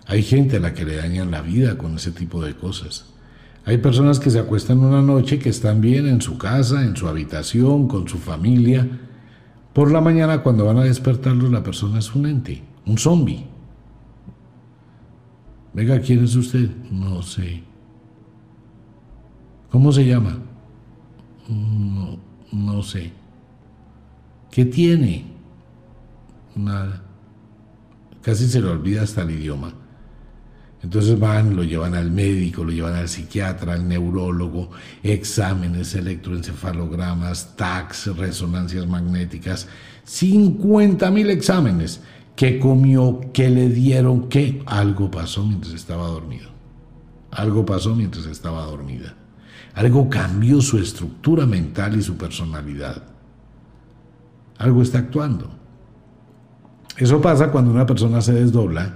Hay gente a la que le dañan la vida con ese tipo de cosas. Hay personas que se acuestan una noche que están bien en su casa, en su habitación, con su familia. Por la mañana cuando van a despertarlos la persona es un ente, un zombie. Venga, ¿quién es usted? No sé. ¿Cómo se llama? No, no sé. ¿Qué tiene? Nada. Casi se le olvida hasta el idioma. Entonces van, lo llevan al médico, lo llevan al psiquiatra, al neurólogo, exámenes, electroencefalogramas, TACs, resonancias magnéticas, 50 mil exámenes. ¿Qué comió? ¿Qué le dieron? ¿Qué? Algo pasó mientras estaba dormido. Algo pasó mientras estaba dormida. Algo cambió su estructura mental y su personalidad. Algo está actuando. Eso pasa cuando una persona se desdobla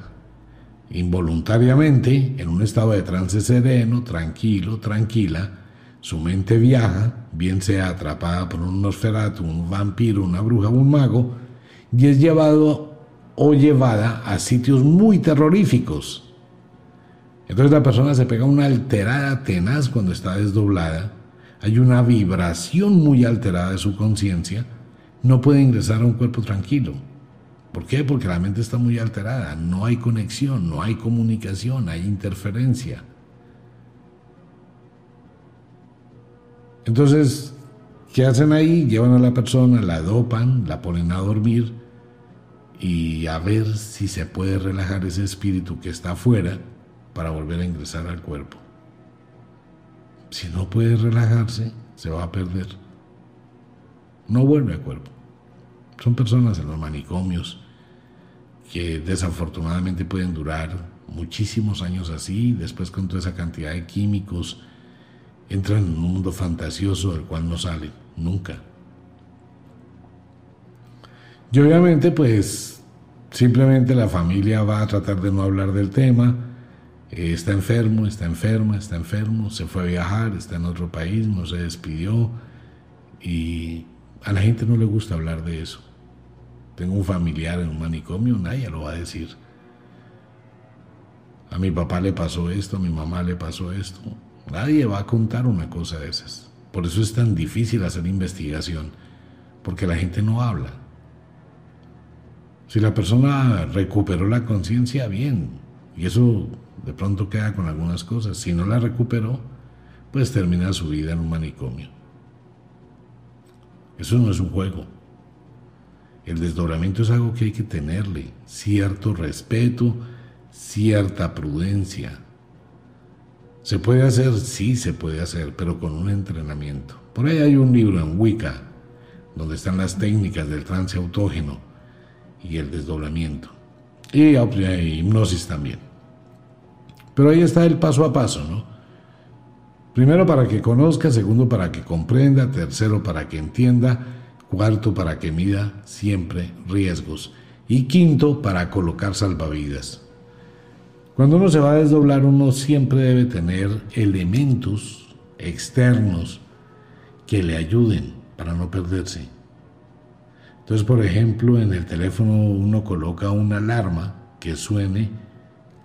involuntariamente en un estado de trance sereno, tranquilo, tranquila. Su mente viaja, bien sea atrapada por un nosferatu, un vampiro, una bruja un mago, y es llevado o llevada a sitios muy terroríficos entonces la persona se pega una alterada tenaz cuando está desdoblada, hay una vibración muy alterada de su conciencia, no puede ingresar a un cuerpo tranquilo. ¿Por qué? Porque la mente está muy alterada, no hay conexión, no hay comunicación, hay interferencia. Entonces, ¿qué hacen ahí? Llevan a la persona, la dopan, la ponen a dormir y a ver si se puede relajar ese espíritu que está afuera para volver a ingresar al cuerpo. Si no puede relajarse, se va a perder. No vuelve al cuerpo. Son personas en los manicomios que desafortunadamente pueden durar muchísimos años así, después con toda esa cantidad de químicos, entran en un mundo fantasioso del cual no salen nunca. Y obviamente pues simplemente la familia va a tratar de no hablar del tema, eh, está enfermo, está enferma, está enfermo, se fue a viajar, está en otro país, no se despidió y a la gente no le gusta hablar de eso. Tengo un familiar en un manicomio, nadie lo va a decir. A mi papá le pasó esto, a mi mamá le pasó esto. Nadie va a contar una cosa de esas. Por eso es tan difícil hacer investigación, porque la gente no habla. Si la persona recuperó la conciencia, bien, y eso de pronto queda con algunas cosas. Si no la recuperó, pues termina su vida en un manicomio. Eso no es un juego. El desdoblamiento es algo que hay que tenerle cierto respeto, cierta prudencia. ¿Se puede hacer? Sí, se puede hacer, pero con un entrenamiento. Por ahí hay un libro en Wicca, donde están las técnicas del trance autógeno y el desdoblamiento. Y hipnosis también. Pero ahí está el paso a paso, ¿no? Primero para que conozca, segundo para que comprenda, tercero para que entienda, cuarto para que mida siempre riesgos y quinto para colocar salvavidas. Cuando uno se va a desdoblar uno siempre debe tener elementos externos que le ayuden para no perderse. Entonces, por ejemplo, en el teléfono uno coloca una alarma que suene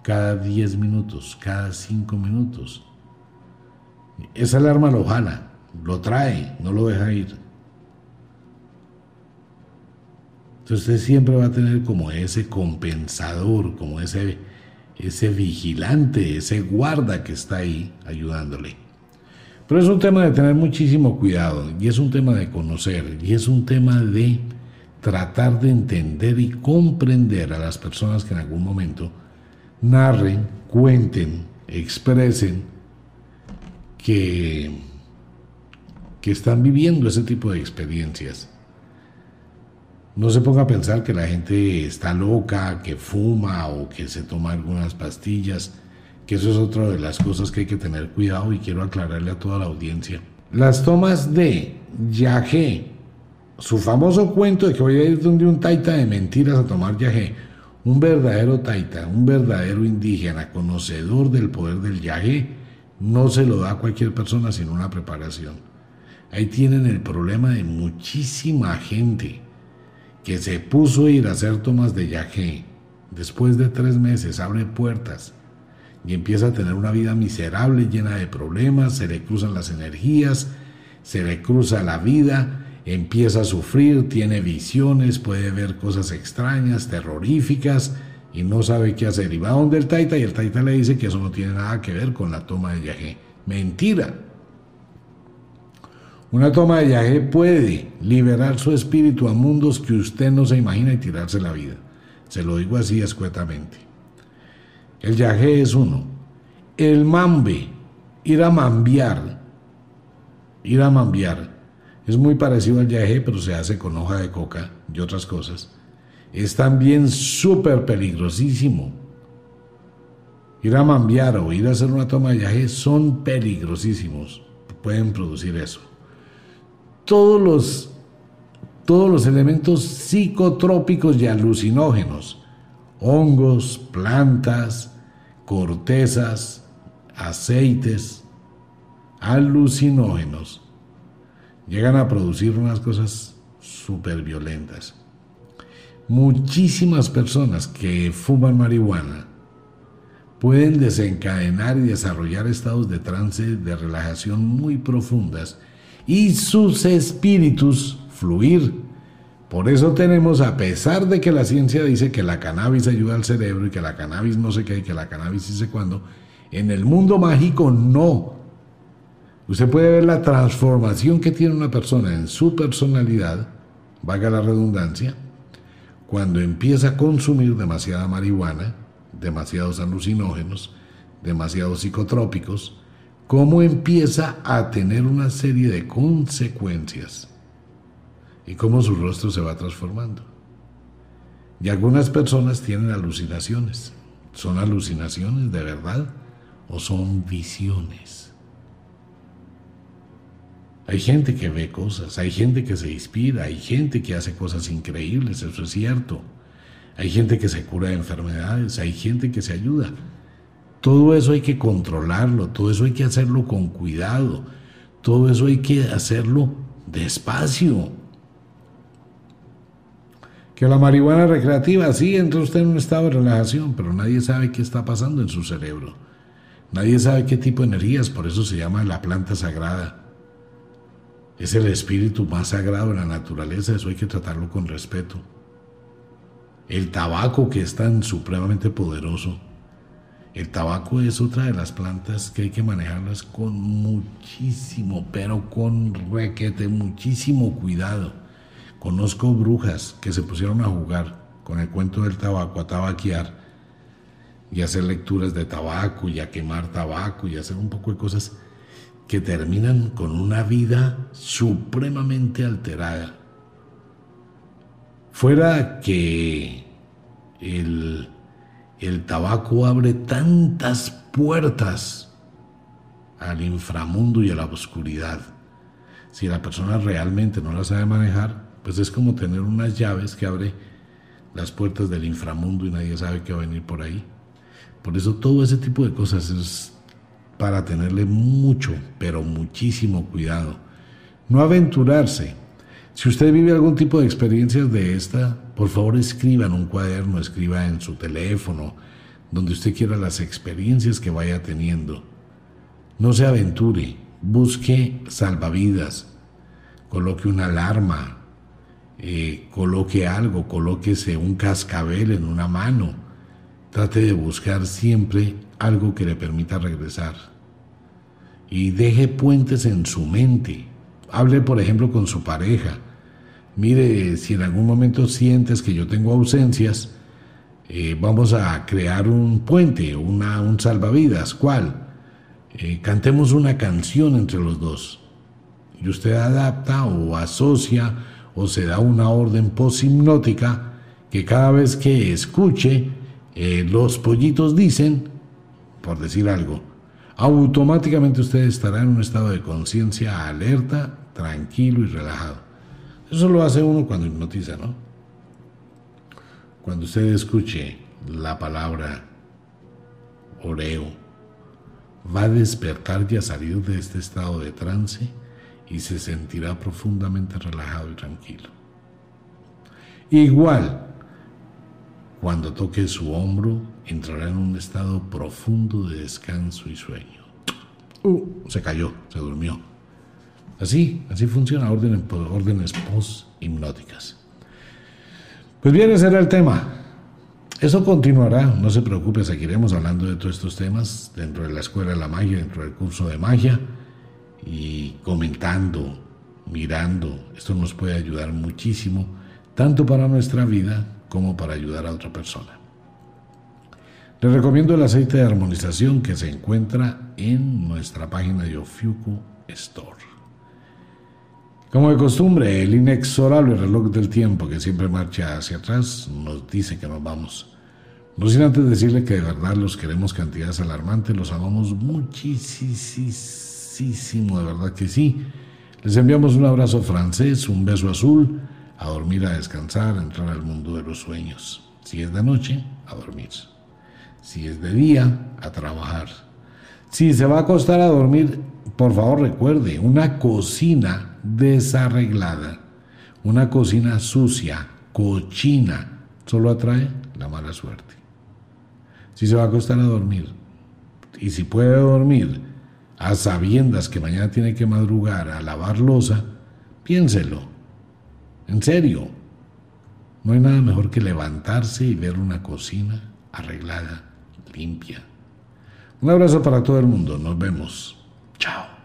cada 10 minutos, cada 5 minutos. Esa alarma lo jala, lo trae, no lo deja ir. Entonces usted siempre va a tener como ese compensador, como ese, ese vigilante, ese guarda que está ahí ayudándole. Pero es un tema de tener muchísimo cuidado y es un tema de conocer y es un tema de tratar de entender y comprender a las personas que en algún momento narren, cuenten, expresen que, que están viviendo ese tipo de experiencias. No se ponga a pensar que la gente está loca, que fuma o que se toma algunas pastillas, que eso es otra de las cosas que hay que tener cuidado y quiero aclararle a toda la audiencia. Las tomas de yagé, su famoso cuento de que voy a ir donde un taita de mentiras a tomar yagé, un verdadero taita, un verdadero indígena, conocedor del poder del yagé, no se lo da a cualquier persona sin una preparación. Ahí tienen el problema de muchísima gente que se puso a ir a hacer tomas de yagé, después de tres meses abre puertas y empieza a tener una vida miserable, llena de problemas, se le cruzan las energías, se le cruza la vida, empieza a sufrir, tiene visiones, puede ver cosas extrañas, terroríficas y no sabe qué hacer. Y va donde el taita y el taita le dice que eso no tiene nada que ver con la toma de yagé. Mentira. Una toma de yagé puede liberar su espíritu a mundos que usted no se imagina y tirarse la vida. Se lo digo así escuetamente. El yagé es uno. El mambe, ir a mambiar, ir a mambiar, es muy parecido al yagé, pero se hace con hoja de coca y otras cosas. Es también súper peligrosísimo. Ir a mambiar o ir a hacer una toma de yagé son peligrosísimos. Pueden producir eso todos los, todos los elementos psicotrópicos y alucinógenos, hongos, plantas, cortezas, aceites, alucinógenos, llegan a producir unas cosas súper violentas. Muchísimas personas que fuman marihuana pueden desencadenar y desarrollar estados de trance de relajación muy profundas y sus espíritus fluir. Por eso tenemos, a pesar de que la ciencia dice que la cannabis ayuda al cerebro y que la cannabis no sé qué y que la cannabis dice cuándo, en el mundo mágico no. Usted puede ver la transformación que tiene una persona en su personalidad, valga la redundancia, cuando empieza a consumir demasiada marihuana, demasiados alucinógenos, demasiados psicotrópicos, cómo empieza a tener una serie de consecuencias y cómo su rostro se va transformando. Y algunas personas tienen alucinaciones. ¿Son alucinaciones de verdad o son visiones? Hay gente que ve cosas, hay gente que se inspira, hay gente que hace cosas increíbles, eso es cierto. Hay gente que se cura de enfermedades, hay gente que se ayuda. Todo eso hay que controlarlo, todo eso hay que hacerlo con cuidado, todo eso hay que hacerlo despacio. Que la marihuana recreativa, sí, entra usted en un estado de relajación, pero nadie sabe qué está pasando en su cerebro. Nadie sabe qué tipo de energías, por eso se llama la planta sagrada. Es el espíritu más sagrado de la naturaleza, eso hay que tratarlo con respeto. El tabaco que es tan supremamente poderoso el tabaco es otra de las plantas que hay que manejarlas con muchísimo, pero con requete, muchísimo cuidado. Conozco brujas que se pusieron a jugar con el cuento del tabaco, a tabaquear y hacer lecturas de tabaco y a quemar tabaco y hacer un poco de cosas que terminan con una vida supremamente alterada. Fuera que el el tabaco abre tantas puertas al inframundo y a la oscuridad. Si la persona realmente no la sabe manejar, pues es como tener unas llaves que abre las puertas del inframundo y nadie sabe qué va a venir por ahí. Por eso todo ese tipo de cosas es para tenerle mucho, pero muchísimo cuidado. No aventurarse. Si usted vive algún tipo de experiencias de esta, por favor escriba en un cuaderno, escriba en su teléfono, donde usted quiera las experiencias que vaya teniendo. No se aventure, busque salvavidas, coloque una alarma, eh, coloque algo, colóquese un cascabel en una mano. Trate de buscar siempre algo que le permita regresar. Y deje puentes en su mente. Hable, por ejemplo, con su pareja. Mire, si en algún momento sientes que yo tengo ausencias, eh, vamos a crear un puente, una, un salvavidas. ¿Cuál? Eh, cantemos una canción entre los dos. Y usted adapta o asocia o se da una orden poshipnótica que cada vez que escuche eh, los pollitos dicen, por decir algo, automáticamente usted estará en un estado de conciencia alerta, tranquilo y relajado. Eso lo hace uno cuando hipnotiza, ¿no? Cuando usted escuche la palabra oreo, va a despertar y a salir de este estado de trance y se sentirá profundamente relajado y tranquilo. Igual, cuando toque su hombro, entrará en un estado profundo de descanso y sueño. Uh, se cayó, se durmió. Así, así funciona órdenes, órdenes post-hipnóticas. Pues bien, ese era el tema. Eso continuará, no se preocupe, seguiremos hablando de todos estos temas dentro de la Escuela de la Magia, dentro del curso de magia y comentando, mirando. Esto nos puede ayudar muchísimo, tanto para nuestra vida como para ayudar a otra persona. Les recomiendo el aceite de armonización que se encuentra en nuestra página de Ofiuco Store. Como de costumbre, el inexorable reloj del tiempo que siempre marcha hacia atrás nos dice que nos vamos. No sin antes decirle que de verdad los queremos cantidades alarmantes, los amamos muchísimo, de verdad que sí. Les enviamos un abrazo francés, un beso azul, a dormir, a descansar, a entrar al mundo de los sueños. Si es de noche, a dormir. Si es de día, a trabajar. Si se va a acostar a dormir, por favor recuerde, una cocina desarreglada, una cocina sucia, cochina, solo atrae la mala suerte. Si se va a acostar a dormir, y si puede dormir a sabiendas que mañana tiene que madrugar a lavar losa, piénselo. En serio, no hay nada mejor que levantarse y ver una cocina arreglada, limpia. Un abrazo para todo el mundo. Nos vemos. Chao.